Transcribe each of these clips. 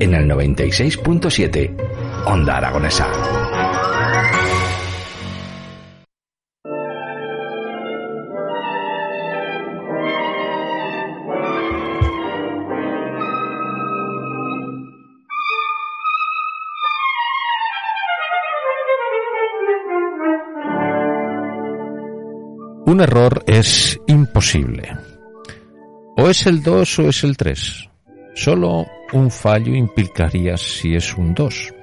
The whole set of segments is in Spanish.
En el 96.7, Onda Aragonesa. Un error es imposible. O es el 2 o es el 3. Solo un fallo implicaría si es un 2.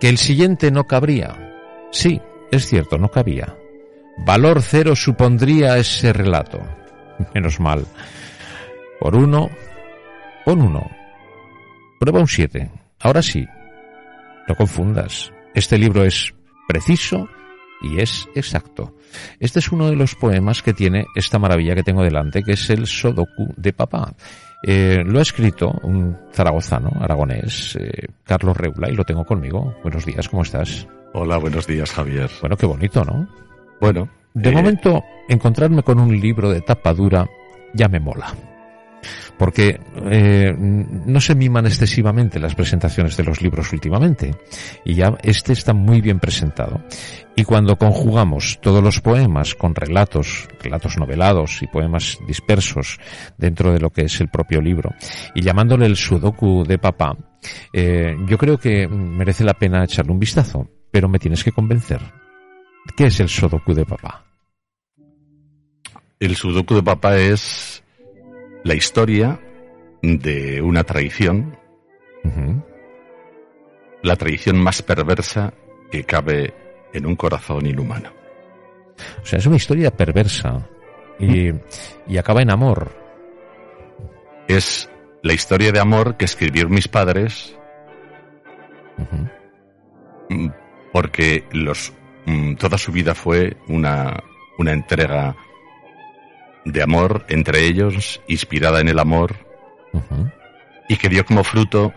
Que el siguiente no cabría. Sí, es cierto, no cabía. Valor cero supondría ese relato. Menos mal. Por uno, pon uno. Prueba un 7. Ahora sí. No confundas. Este libro es preciso y es exacto. Este es uno de los poemas que tiene esta maravilla que tengo delante, que es el Sodoku de Papá. Eh, lo ha escrito un zaragozano, aragonés, eh, Carlos Reula, y lo tengo conmigo. Buenos días, ¿cómo estás? Hola, buenos días, Javier. Bueno, qué bonito, ¿no? Bueno. De eh, momento, encontrarme con un libro de tapa dura ya me mola porque eh, no se miman excesivamente las presentaciones de los libros últimamente y ya este está muy bien presentado y cuando conjugamos todos los poemas con relatos, relatos novelados y poemas dispersos dentro de lo que es el propio libro y llamándole el sudoku de papá, eh, yo creo que merece la pena echarle un vistazo, pero me tienes que convencer. ¿Qué es el sudoku de papá? El sudoku de papá es la historia de una tradición, la tradición más perversa que cabe en un corazón inhumano. O sea, es una historia perversa y, y acaba en amor. Es la historia de amor que escribieron mis padres. Mm, porque los, mm, toda su vida fue una, una entrega de amor entre ellos, inspirada en el amor, y que dio como fruto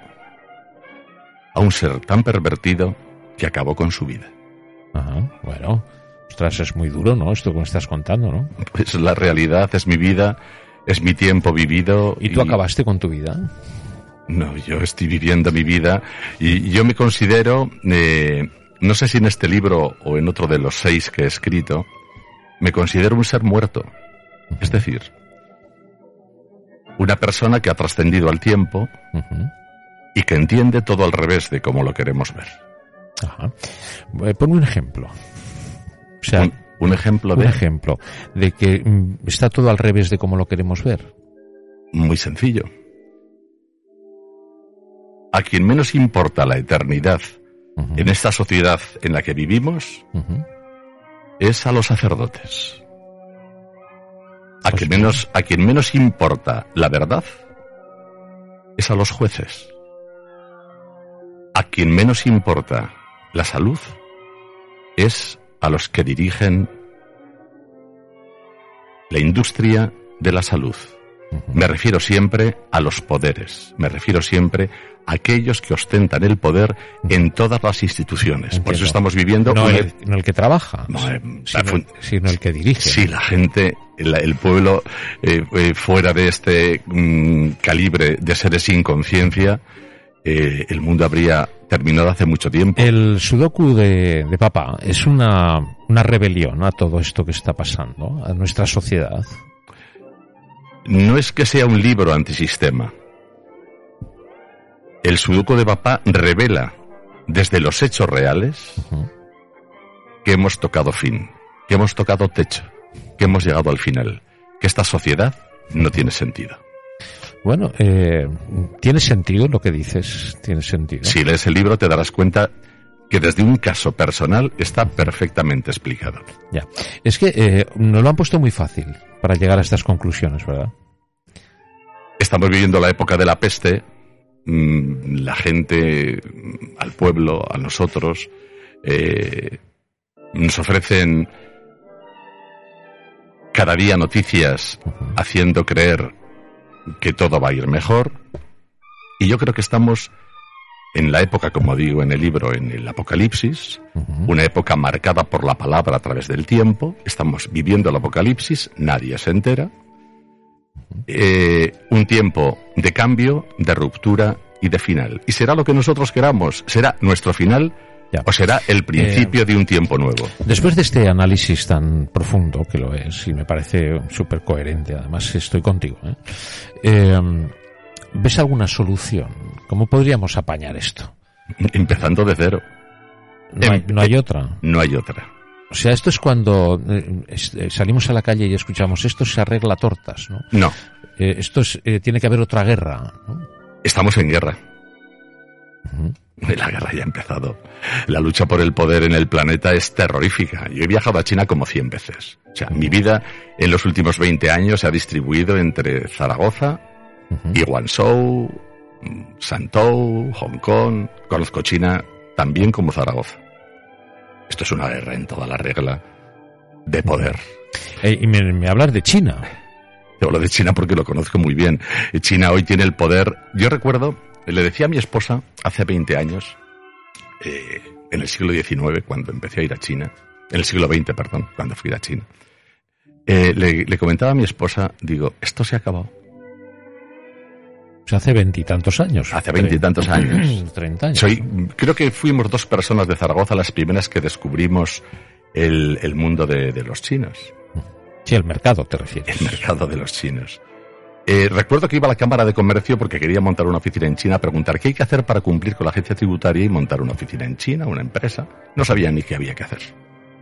a un ser tan pervertido que acabó con su vida. Ajá, bueno, ostras, es muy duro, ¿no? Esto que me estás contando, ¿no? Pues la realidad es mi vida, es mi tiempo vivido. ¿Y tú acabaste con tu vida? No, yo estoy viviendo mi vida y yo me considero, eh, no sé si en este libro o en otro de los seis que he escrito, me considero un ser muerto. Es decir, una persona que ha trascendido al tiempo y que entiende todo al revés de cómo lo queremos ver. Ajá. Eh, Pon un ejemplo. O sea, un, un ejemplo un de... ejemplo de que mm, está todo al revés de cómo lo queremos ver. Muy sencillo. A quien menos importa la eternidad en esta sociedad en la que vivimos es a los sacerdotes. A quien, menos, quien menos importa la verdad es a los jueces. A quien menos importa la salud es a los que dirigen la industria de la salud. Me refiero siempre a los poderes, me refiero siempre a aquellos que ostentan el poder en todas las instituciones. Por eso estamos viviendo No el, no el que trabaja, No, eh, sino, la el que dirige. si la gente, el, el pueblo eh, eh, fuera de este mm, calibre de seres sin conciencia, eh, el mundo habría terminado hace mucho tiempo. El sudoku de, de papá es una, una rebelión a todo esto que está pasando, a nuestra sociedad. No es que sea un libro antisistema, el sudoku de papá revela desde los hechos reales que hemos tocado fin, que hemos tocado techo, que hemos llegado al final, que esta sociedad no tiene sentido. Bueno, eh, tiene sentido lo que dices, tiene sentido. Si lees el libro te darás cuenta que desde un caso personal está perfectamente explicado. Ya. Es que eh, nos lo han puesto muy fácil para llegar a estas conclusiones, ¿verdad? Estamos viviendo la época de la peste, mm, la gente, mm, al pueblo, a nosotros, eh, nos ofrecen cada día noticias haciendo creer que todo va a ir mejor. Y yo creo que estamos en la época, como digo en el libro, en el Apocalipsis, una época marcada por la palabra a través del tiempo. Estamos viviendo el Apocalipsis, nadie se entera. Eh, un tiempo de cambio, de ruptura y de final. Y será lo que nosotros queramos, será nuestro final o será el principio de un tiempo nuevo. Después de este análisis tan profundo, que lo es, y me parece súper coherente, además estoy contigo, ¿eh? Eh, ¿ves alguna solución? ¿Cómo podríamos apañar esto? Empezando de cero. No hay, no hay otra. No hay otra. O sea, esto es cuando eh, salimos a la calle y escuchamos esto se arregla tortas, ¿no? No. esto es, tiene que haber otra guerra, ¿no? Estamos en guerra. La guerra ya ha empezado. La lucha por el poder en el planeta es terrorífica. Yo he viajado a China como 100 veces. O sea, mi vida en los últimos 20 años se ha distribuido entre Zaragoza y Guangzhou, Shantou, Hong Kong. Conozco China también como Zaragoza. Esto es una guerra en toda la regla de poder. Eh, y me, me hablas de China. Te hablo de China porque lo conozco muy bien. China hoy tiene el poder. Yo recuerdo le decía a mi esposa hace 20 años, eh, en el siglo XIX, cuando empecé a ir a China, en el siglo XX, perdón, cuando fui a China, eh, le, comentaba a mi esposa, digo, esto se ha acabado. O sea, hace veintitantos años. Hace veintitantos años. Treinta años. Soy, creo que fuimos dos personas de Zaragoza las primeras que descubrimos el, el mundo de, de, los chinos. Sí, el mercado, te refieres. El mercado de los chinos. Eh, recuerdo que iba a la Cámara de Comercio porque quería montar una oficina en China, preguntar qué hay que hacer para cumplir con la agencia tributaria y montar una oficina en China, una empresa. No sabía ni qué había que hacer.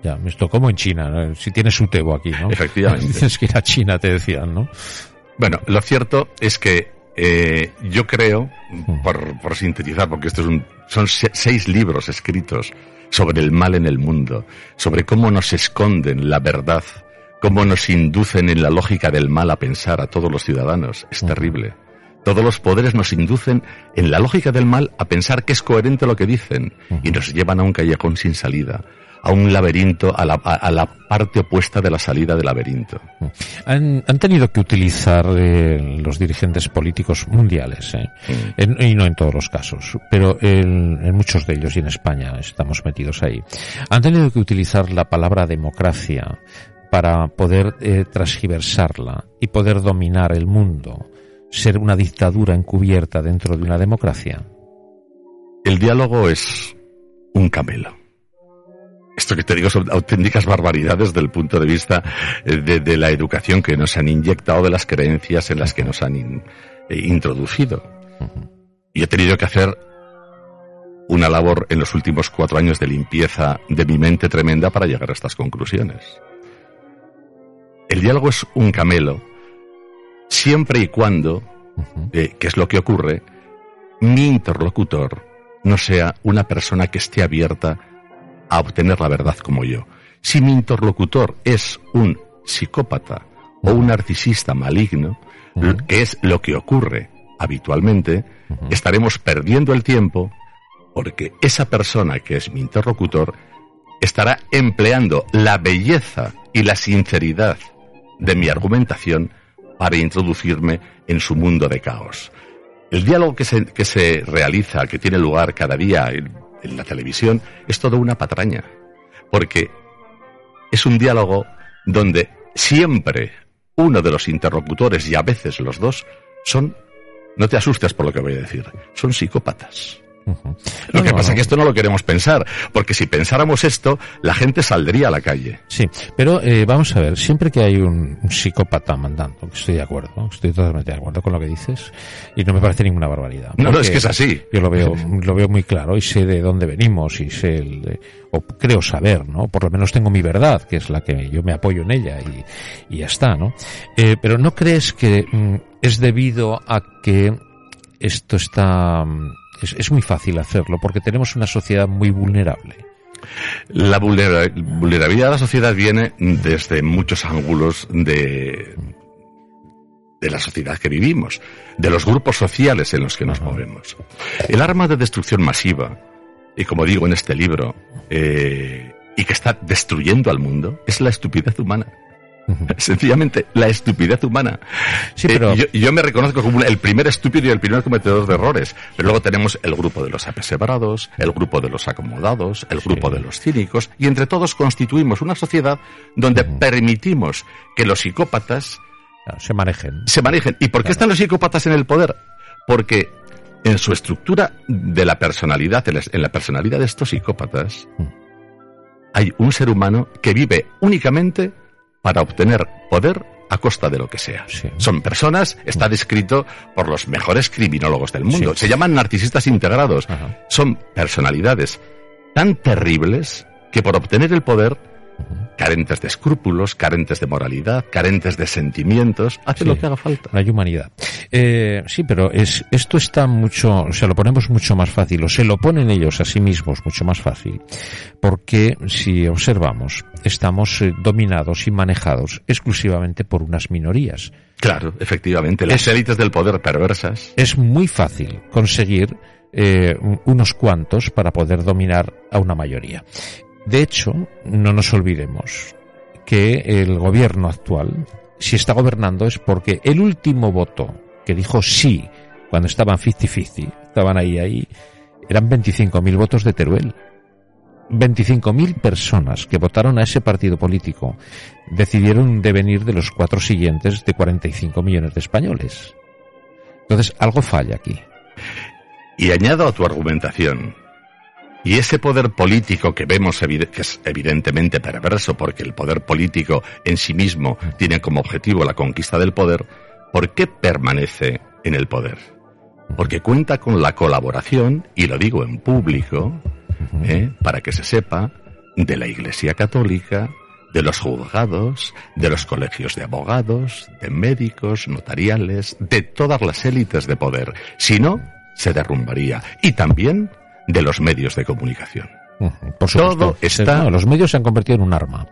Ya, esto como en China, si tienes un tebo aquí, ¿no? Efectivamente. Tienes que ir a China, te decían, ¿no? Bueno, lo cierto es que eh, yo creo, por, por, sintetizar, porque estos un, son seis libros escritos sobre el mal en el mundo, sobre cómo nos esconden la verdad cómo nos inducen en la lógica del mal a pensar a todos los ciudadanos. Es terrible. Todos los poderes nos inducen en la lógica del mal a pensar que es coherente lo que dicen y nos llevan a un callejón sin salida, a un laberinto, a la, a la parte opuesta de la salida del laberinto. Han, han tenido que utilizar eh, los dirigentes políticos mundiales, eh, en, y no en todos los casos, pero en, en muchos de ellos y en España estamos metidos ahí. Han tenido que utilizar la palabra democracia para poder eh, transgiversarla y poder dominar el mundo, ser una dictadura encubierta dentro de una democracia? El diálogo es un camelo. Esto que te digo son auténticas barbaridades desde el punto de vista eh, de, de, la educación que nos han inyectado, de las creencias en las que nos han in, eh, introducido. Uh -huh. Y he tenido que hacer una labor en los últimos cuatro años de limpieza de mi mente tremenda para llegar a estas conclusiones. El diálogo es un camelo siempre y cuando, eh, que es lo que ocurre, mi interlocutor no sea una persona que esté abierta a obtener la verdad como yo. Si mi interlocutor es un psicópata o un narcisista maligno, uh -huh. que es lo que ocurre habitualmente, uh -huh. estaremos perdiendo el tiempo porque esa persona que es mi interlocutor estará empleando la belleza y la sinceridad de mi argumentación para introducirme en su mundo de caos. El diálogo que se, que se realiza, que tiene lugar cada día en, la televisión, es toda una patraña, porque es un diálogo donde siempre uno de los interlocutores y a veces los dos son, no te asustes por lo que voy a decir, son psicópatas. Lo que pasa es que esto no lo queremos pensar, porque si pensáramos esto, la gente saldría a la calle. Sí, pero eh, vamos a ver, siempre que hay un, psicópata mandando, estoy de acuerdo, estoy totalmente de acuerdo con lo que dices, y no me parece ninguna barbaridad. No, no, es que es así. Yo lo veo, lo veo muy claro y sé de dónde venimos y sé, el, o creo saber, ¿no? Por lo menos tengo mi verdad, que es la que yo me apoyo en ella y, y ya está, ¿no? Eh, pero ¿no crees que mm, es debido a que esto está mm, es, muy fácil hacerlo porque tenemos una sociedad muy vulnerable. La vulnerabilidad de la sociedad viene desde muchos ángulos de, de la sociedad que vivimos, de los grupos sociales en los que nos movemos. El arma de destrucción masiva, y como digo en este libro, eh, y que está destruyendo al mundo, es la estupidez humana. Sencillamente, la estupidez humana. Sí, pero... Eh, yo, me reconozco como el primer estúpido y el primer cometedor de errores. Pero luego tenemos el grupo de los apesebarados, el grupo de los acomodados, el grupo de los cínicos, y entre todos constituimos una sociedad donde permitimos que los psicópatas se manejen. Se manejen. ¿Y por qué están los psicópatas en el poder? Porque en su estructura de la personalidad, en la personalidad de estos psicópatas, hay un ser humano que vive únicamente para obtener poder a costa de lo que sea. Son personas, está descrito por los mejores criminólogos del mundo. Se llaman narcisistas integrados. Son personalidades tan terribles que por obtener el poder carentes de escrúpulos, carentes de moralidad, carentes de sentimientos, hace lo que haga falta. No hay humanidad. Eh, sí, pero es, esto está mucho, se lo ponemos mucho más fácil, o se lo ponen ellos a sí mismos mucho más fácil, porque si observamos, estamos eh, dominados y manejados exclusivamente por unas minorías. Claro, efectivamente, las élites del poder perversas. Es muy fácil conseguir eh, unos cuantos para poder dominar a una mayoría. De hecho, no nos olvidemos que el gobierno actual, si está gobernando, es porque el último voto que dijo sí cuando estaban 50-50, estaban ahí, ahí, eran 25.000 votos de Teruel. 25.000 personas que votaron a ese partido político decidieron devenir de los cuatro siguientes de 45 millones de españoles. Entonces, algo falla aquí. Y añado a tu argumentación y ese poder político que vemos que es evidentemente perverso porque el poder político en sí mismo tiene como objetivo la conquista del poder, ¿por qué permanece en el poder? Porque cuenta con la colaboración, y lo digo en público, ¿eh? para que se sepa, de la Iglesia Católica, de los juzgados, de los colegios de abogados, de médicos, notariales, de todas las élites de poder. Si no, se derrumbaría. Y también de los medios de comunicación. Por Todo está. los medios se han convertido en un arma.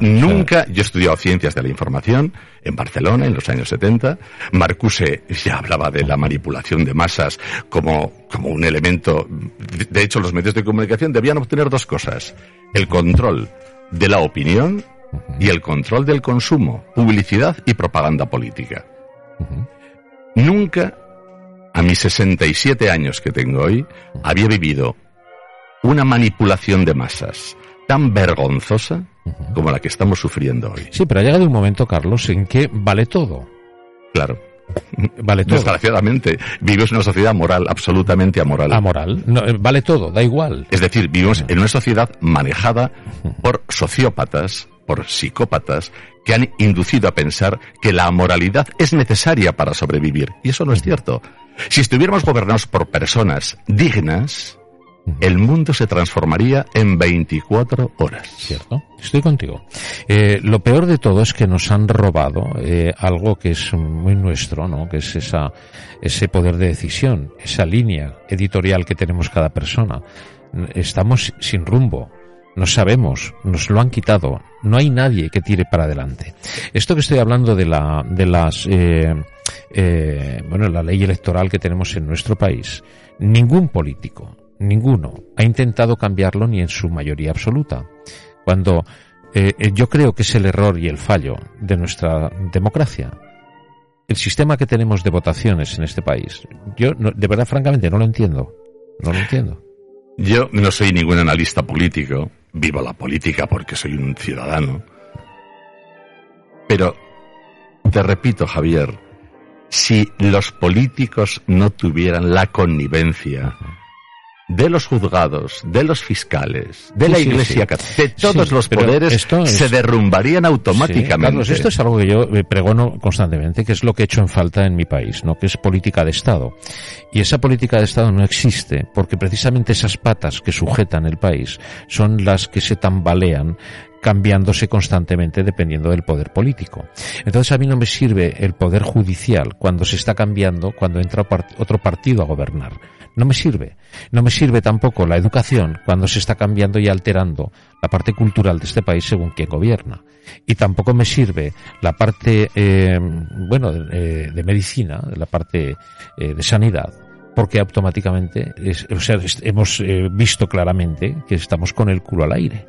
Nunca, yo he estudiado ciencias de la información en Barcelona en los años 70. Marcuse ya hablaba de la manipulación de masas como, como un elemento. De hecho, los medios de comunicación debían obtener dos cosas: el control de la opinión y el control del consumo, publicidad y propaganda política. Nunca a mis 67 años que tengo hoy, había vivido una manipulación de masas tan vergonzosa como la que estamos sufriendo hoy. Sí, pero ha llegado un momento, Carlos, en que vale todo. Claro. Vale todo. Desgraciadamente, vives en una sociedad moral, absolutamente amoral. Amoral. No, eh, vale todo, da igual. Es decir, vivimos en una sociedad manejada por sociópatas, por psicópatas, que han inducido a pensar que la moralidad es necesaria para sobrevivir. Y eso no es cierto. Si estuviéramos gobernados por personas dignas, el mundo se transformaría en 24 horas. Cierto, estoy contigo. Eh, lo peor de todo es que nos han robado eh, algo que es muy nuestro, ¿no? Que es esa, ese poder de decisión, esa línea editorial que tenemos cada persona. Estamos sin rumbo. No sabemos, nos lo han quitado. No hay nadie que tire para adelante. Esto que estoy hablando de la, de las, eh, eh, bueno, la ley electoral que tenemos en nuestro país, ningún político, ninguno, ha intentado cambiarlo ni en su mayoría absoluta. Cuando eh, eh, yo creo que es el error y el fallo de nuestra democracia. El sistema que tenemos de votaciones en este país, yo de verdad, francamente, no lo entiendo. No lo entiendo. Yo no soy ningún analista político, vivo la política porque soy un ciudadano. Pero te repito, Javier, si los políticos no tuvieran la connivencia de los juzgados, de los fiscales, de Sí, la Iglesia sí. Católica, de todos Sí, los poderes, esto es- se derrumbarían automáticamente. Carlos, esto es algo que yo eh, pregono constantemente, que es lo que he hecho en falta en mi país, ¿no? Que es política de Estado. Y esa política de Estado no existe porque precisamente esas patas que sujetan el país son las que se tambalean cambiándose constantemente dependiendo del poder político. Entonces a mí no me sirve el poder judicial cuando se está cambiando, cuando entra otro partido a gobernar. No me sirve. No me sirve tampoco la educación cuando se está cambiando y alterando la parte cultural de este país según quien gobierna. Y tampoco me sirve la parte, eh, bueno, eh, de medicina, la parte eh, de sanidad, porque automáticamente, es- o sea, hemos visto claramente que estamos con el culo al aire.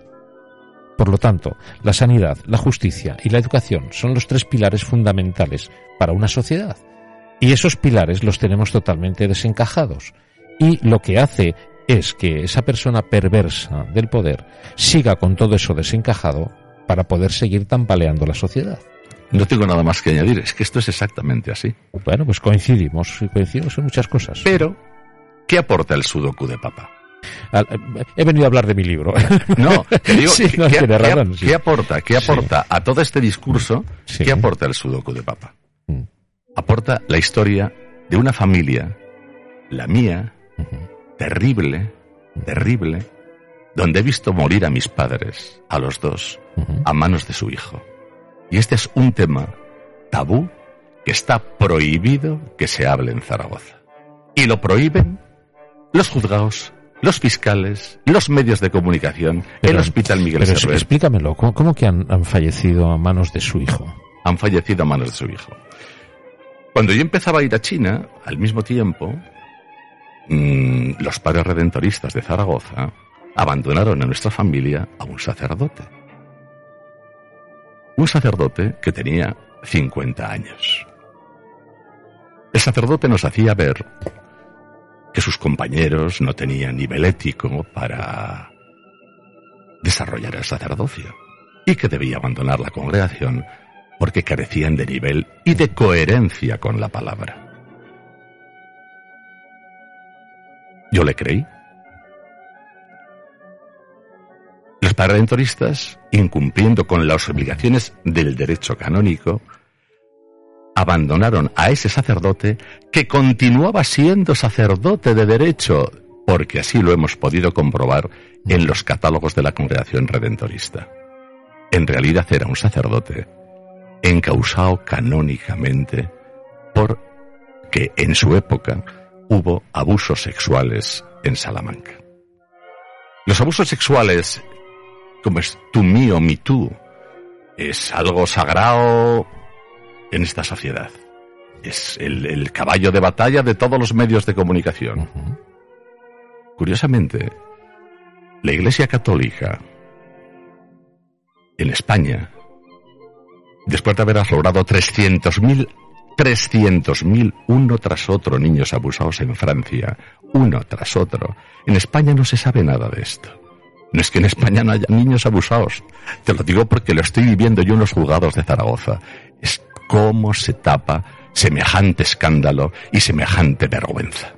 Por lo tanto, la sanidad, la justicia y la educación son los tres pilares fundamentales para una sociedad. Y esos pilares los tenemos totalmente desencajados. Y lo que hace es que esa persona perversa del poder siga con todo eso desencajado para poder seguir tambaleando la sociedad. No tengo nada más que añadir, es que esto es exactamente así. Bueno, pues coincidimos, coincidimos en muchas cosas. Pero, ¿qué aporta el sudoku de papa? He venido a hablar de mi libro. No, te digo, Sí, ¿qué, no, qué- tiene qué- razón, sí. qué aporta? ¿Qué Sí. aporta a todo este discurso? Sí. ¿Qué aporta el sudoku de papa? Mm. Aporta la historia de una familia, la mía, Terrible, terrible, donde he visto morir a mis padres, a los dos, a manos de su hijo. Y este es un tema tabú que está prohibido que se hable en Zaragoza. Y lo prohíben los juzgados, los fiscales, los medios de comunicación, el Hospital Miguel Pero explícamelo, ¿cómo, cómo que han, han fallecido a manos de su hijo? han fallecido a manos de su hijo. Cuando yo empezaba a ir a China, al mismo tiempo, mm, los padres redentoristas de Zaragoza abandonaron a nuestra familia a un sacerdote. Un sacerdote que tenía 50 años. El sacerdote nos hacía ver que sus compañeros no tenían nivel ético para desarrollar el sacerdocio y que debía abandonar la congregación porque carecían de nivel y de coherencia con la palabra. Yo le creí. Los redentoristas, incumpliendo con las obligaciones del derecho canónico, abandonaron a ese sacerdote que continuaba siendo sacerdote de derecho, porque así lo hemos podido comprobar en los catálogos de la congregación redentorista. En realidad era un sacerdote encausado canónicamente porque en su época hubo abusos sexuales en Salamanca. Los abusos sexuales, como es tú mío, mi tú, es algo sagrado en esta sociedad. Es el, el caballo de batalla de todos los medios de comunicación. Curiosamente, la Iglesia Católica en España, después de haber aflorado 300.000 300.000 uno tras otro niños abusados en Francia, uno tras otro. En España no se sabe nada de esto. No es que en España no haya niños abusados. Te lo digo porque lo estoy viviendo yo en los juzgados de Zaragoza. Es cómo se tapa semejante escándalo y semejante vergüenza.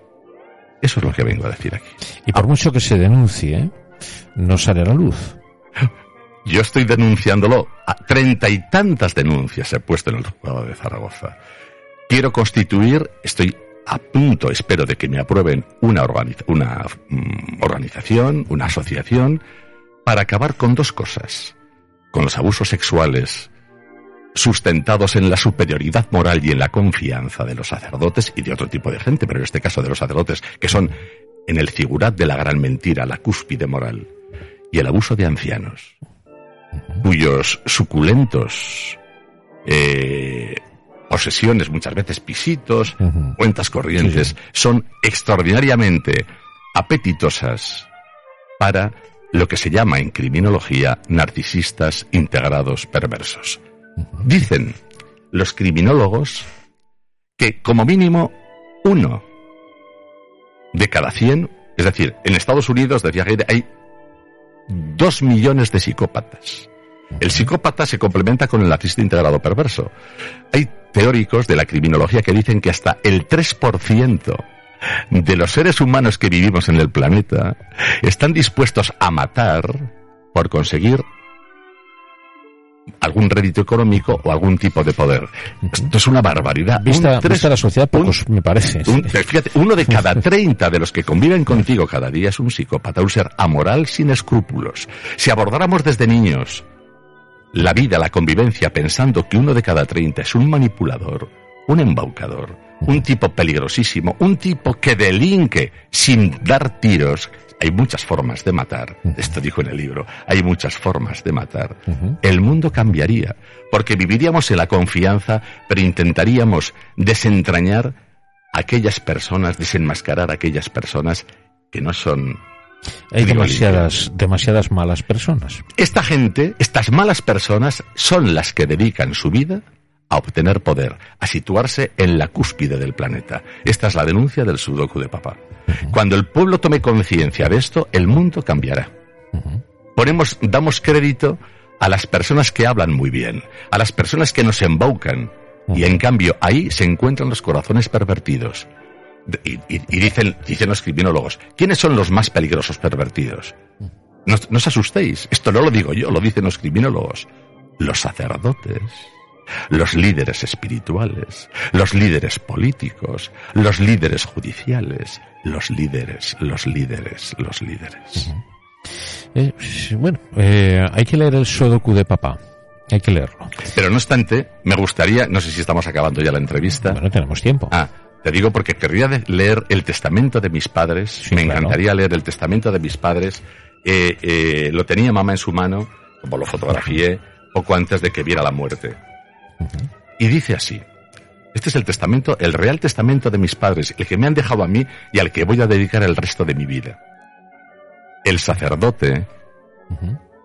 Eso es lo que vengo a decir aquí. Y por mucho que se denuncie, no sale a la luz. Yo estoy denunciándolo. A treinta y tantas denuncias he puesto en el juzgado de Zaragoza. Quiero constituir, estoy a punto, espero, de que me aprueben una, mm, organización, una asociación, para acabar con dos cosas. Con los abusos sexuales sustentados en la superioridad moral y en la confianza de los sacerdotes y de otro tipo de gente, pero en este caso de los sacerdotes, que son en el figurat de la gran mentira, la cúspide moral, y el abuso de ancianos, cuyos suculentos eh, posesiones, muchas veces pisitos, cuentas corrientes, Sí, sí. son extraordinariamente apetitosas para lo que se llama en criminología narcisistas integrados perversos. Dicen los criminólogos que como mínimo uno de cada cien, es decir, en Estados Unidos decía que hay dos millones de psicópatas. El psicópata se complementa con el narcisista integrado perverso. Hay teóricos de la criminología que dicen que hasta el 3% de los seres humanos que vivimos en el planeta están dispuestos a matar por conseguir algún rédito económico o algún tipo de poder. Esto es una barbaridad. Vista, la sociedad, pocos me parece. fíjate, uno de cada 30 de los que conviven contigo cada día es un psicópata, un ser amoral sin escrúpulos. Si abordáramos desde niños la vida, la convivencia, pensando que uno de cada 30 es un manipulador, un embaucador, un tipo peligrosísimo, un tipo que delinque sin dar tiros. Hay muchas formas de matar, esto dijo en el libro, hay muchas formas de matar. El mundo cambiaría, porque viviríamos en la confianza, pero intentaríamos desentrañar a aquellas personas, desenmascarar a aquellas personas que no son hay demasiadas, demasiadas malas personas. Esta gente, estas malas personas, son las que dedican su vida a obtener poder, a situarse en la cúspide del planeta. Esta es la denuncia del Sudoku de papá. Cuando el pueblo tome conciencia de esto, el mundo cambiará. Ponemos, damos crédito a las personas que hablan muy bien, a las personas que nos embaucan, y en cambio ahí se encuentran los corazones pervertidos. Y, dicen, dicen los criminólogos, ¿quiénes son los más peligrosos pervertidos? No, no os asustéis, esto no lo digo yo, lo dicen los criminólogos. Los sacerdotes los líderes espirituales, los líderes políticos, los líderes judiciales, los líderes, los líderes, los líderes. Eh, bueno, eh, hay que leer el Sodoku de papá. Hay que leerlo. Pero no obstante, me gustaría, no sé si estamos acabando ya la entrevista. Bueno, tenemos tiempo. Ah, te digo porque querría leer el testamento de mis padres. me encantaría leer el testamento de mis padres. Eh, lo tenía mamá en su mano, como lo fotografié, poco antes de que viera la muerte. Y dice así, este es el testamento, el real testamento de mis padres, el que me han dejado a mí y al que voy a dedicar el resto de mi vida. El sacerdote,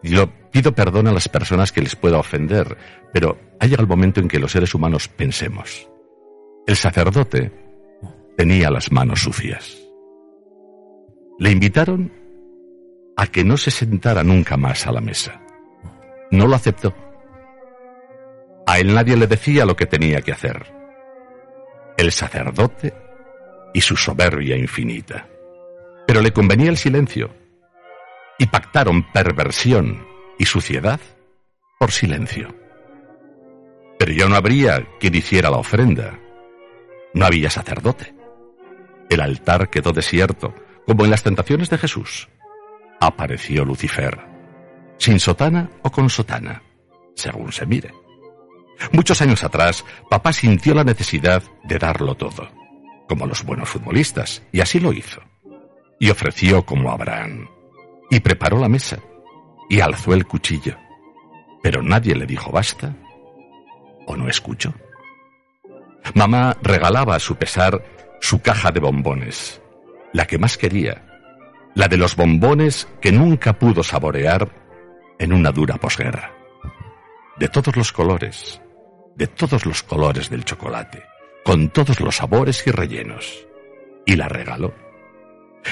yo pido perdón a las personas que les pueda ofender, pero ha llegado el momento en que los seres humanos pensemos. El sacerdote tenía las manos sucias. Le invitaron a que no se sentara nunca más a la mesa. No lo aceptó. A él nadie le decía lo que tenía que hacer. El sacerdote y su soberbia infinita. Pero le convenía el silencio. Y pactaron perversión y suciedad por silencio. Pero ya no habría quien hiciera la ofrenda. No había sacerdote. El altar quedó desierto, como en las tentaciones de Jesús. Apareció Lucifer, sin sotana o con sotana, según se mire. Muchos años atrás, papá sintió la necesidad de darlo todo, como los buenos futbolistas, y así lo hizo. Y ofreció como Abraham, y preparó la mesa, y alzó el cuchillo. Pero nadie le dijo basta, o no escuchó. Mamá regalaba a su pesar su caja de bombones, la que más quería, la de los bombones que nunca pudo saborear en una dura posguerra. De todos los colores, de todos los colores del chocolate, con todos los sabores y rellenos. Y la regaló.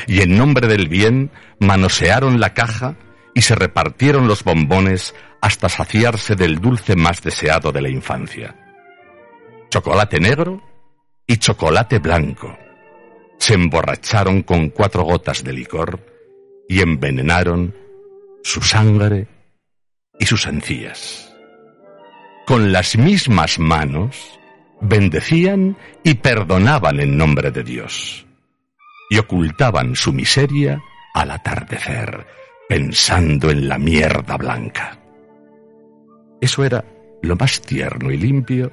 Y en nombre del bien manosearon la caja y se repartieron los bombones hasta saciarse del dulce más deseado de la infancia. Chocolate negro y chocolate blanco. Se emborracharon con cuatro gotas de licor y envenenaron su sangre y sus encías con las mismas manos, bendecían y perdonaban en nombre de Dios, y ocultaban su miseria al atardecer, pensando en la mierda blanca. Eso era lo más tierno y limpio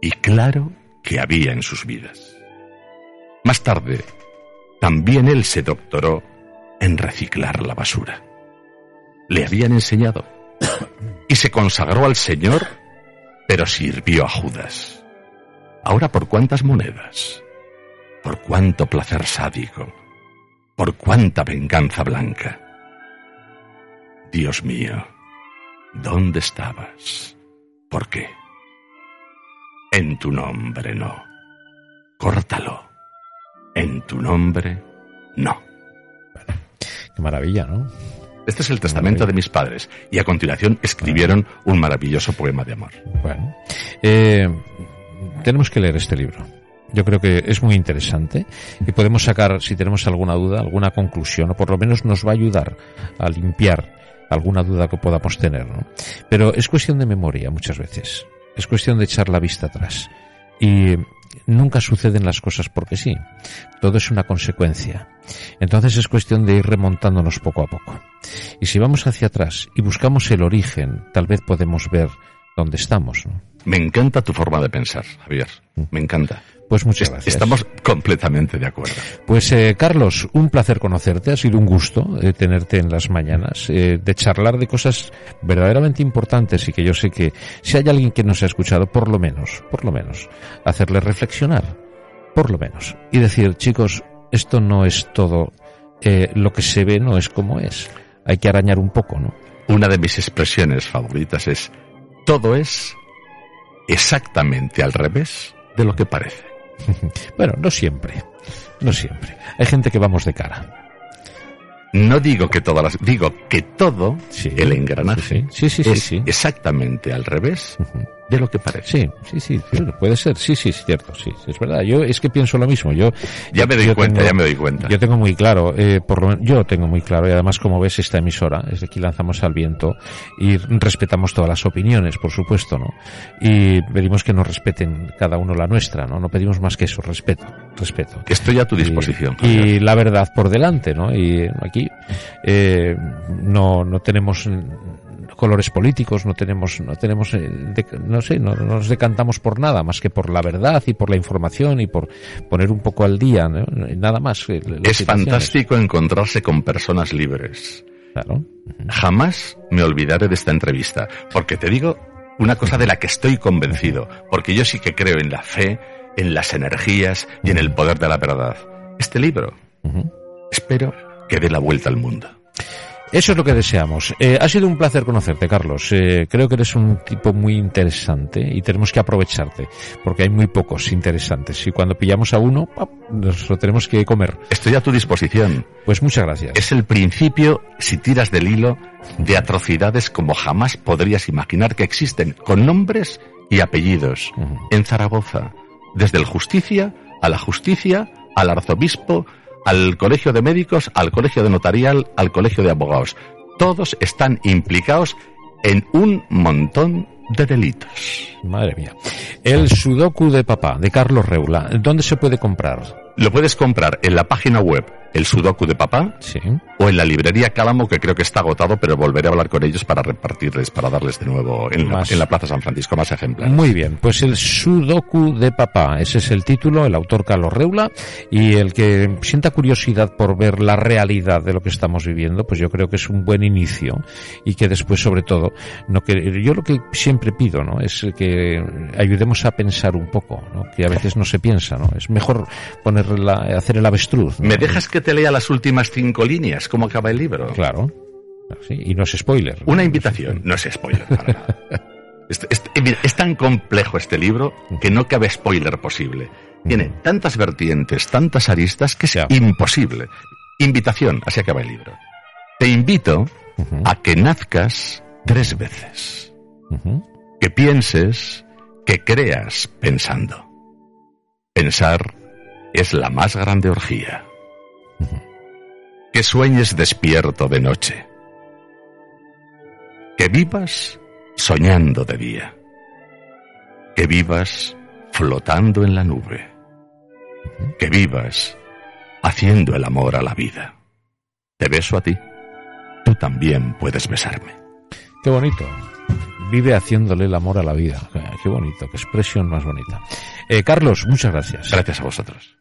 y claro que había en sus vidas. Más tarde, también él se doctoró en reciclar la basura. Le habían enseñado y se consagró al Señor pero sirvió a Judas. Ahora por cuántas monedas, por cuánto placer sádico, por cuánta venganza blanca. Dios mío, ¿dónde estabas? ¿Por qué? En tu nombre no. Córtalo. En tu nombre no. qué maravilla, ¿no? Este es el testamento de mis padres. Y a continuación escribieron un maravilloso poema de amor. Bueno, eh, tenemos que leer este libro. Yo creo que es muy interesante y podemos sacar, si tenemos alguna duda, alguna conclusión, o por lo menos nos va a ayudar a limpiar alguna duda que podamos tener. ¿no? Pero es cuestión de memoria muchas veces. Es cuestión de echar la vista atrás. Y nunca suceden las cosas porque sí. Todo es una consecuencia. Entonces es cuestión de ir remontándonos poco a poco. Y si vamos hacia atrás y buscamos el origen, tal vez podemos ver dónde estamos. Me encanta tu forma de pensar, Javier. Me encanta. Pues muchas gracias. Estamos completamente de acuerdo. Pues eh, Carlos, un placer conocerte, ha sido un gusto eh, tenerte en las mañanas, eh, de charlar de cosas verdaderamente importantes y que yo sé que si hay alguien que nos ha escuchado, por lo menos, por lo menos, hacerle reflexionar, por lo menos, y decir, chicos, esto no es todo, eh, lo que se ve no es como es, hay que arañar un poco, ¿no? Una de mis expresiones favoritas es, todo es exactamente al revés de lo que parece. bueno, no siempre, no siempre. Hay gente que vamos de cara. No digo que todas las, digo que todo Sí. el engranaje Sí, sí, sí, es sí. exactamente al revés de lo que parece. Sí, sí, sí, puede ser, sí, sí, es cierto, sí, es verdad. Yo es que pienso lo mismo. Yo Ya me doy yo cuenta, tengo- ya me doy cuenta. Yo tengo muy claro, eh, por lo menos yo tengo muy claro, y además como ves esta emisora, es de aquí lanzamos al viento y respetamos todas las opiniones, por supuesto, ¿no? Y pedimos que nos respeten cada uno la nuestra, ¿no? No pedimos más que eso, respeto, respeto. Estoy a tu disposición. Y, y la verdad por delante, ¿no? Y aquí eh, no, no tenemos colores políticos, no tenemos, no tenemos, eh, de- no sé, no, no nos decantamos por nada más que por la verdad y por la información y por poner un poco al día, ¿no? Nada más. eh, Es fantástico encontrarse con personas libres. Claro. Jamás me olvidaré de esta entrevista, porque te digo una cosa de la que estoy convencido, porque yo sí que creo en la fe, en las energías y en el poder de la verdad. Este libro, espero que dé la vuelta al mundo. Eso es lo que deseamos. Eh, ha sido un placer conocerte, Carlos. Eh, creo que eres un tipo muy interesante y tenemos que aprovecharte, porque hay muy pocos interesantes. Y cuando pillamos a uno, ¡pap! nos lo tenemos que comer. Estoy a tu disposición. Pues muchas gracias. Es el principio, si tiras del hilo, de atrocidades como jamás podrías imaginar que existen, con nombres y apellidos, en Zaragoza, desde el justicia a la justicia, al arzobispo, al colegio de médicos, al colegio de notarial, al colegio de abogados. Todos están implicados en un montón de delitos. Madre mía. El Sudoku de papá, de Carlos Reula. ¿Dónde se puede comprar? Lo puedes comprar en la página web El Sudoku de Papá Sí. o en la librería Cálamo, que creo que está agotado, pero volveré a hablar con ellos para repartirles, para darles de nuevo en la, en la Plaza San Francisco más ejemplares. Muy bien, pues el Sudoku de papá, ese es el título, el autor Carlos Reula, y el que sienta curiosidad por ver la realidad de lo que estamos viviendo, pues yo creo que es un buen inicio y que después, sobre todo, no que yo lo que siempre pido, ¿no? Es que ayudemos a pensar un poco, ¿no? Que a veces no se piensa, ¿no? Es mejor poner la, hacer el avestruz. ¿no? ¿Me dejas que te lea las últimas cinco líneas? ¿Cómo acaba el libro? Claro. Sí, y no es spoiler. Una invitación. No es spoiler. para nada. Es, es- mira, es tan complejo este libro que no cabe spoiler posible. Tiene tantas vertientes, tantas aristas que es Ya. imposible. Invitación, así acaba el libro. Te invito a que nazcas tres veces. Que pienses, que creas pensando. Pensar es la más grande orgía. Que sueñes despierto de noche. Que vivas soñando de día. Que vivas flotando en la nube. Que vivas haciendo el amor a la vida. Te beso a ti. Tú también puedes besarme. Qué bonito vive haciéndole el amor a la vida. Qué bonito, qué expresión más bonita. Eh, Carlos, muchas gracias. Gracias a vosotros.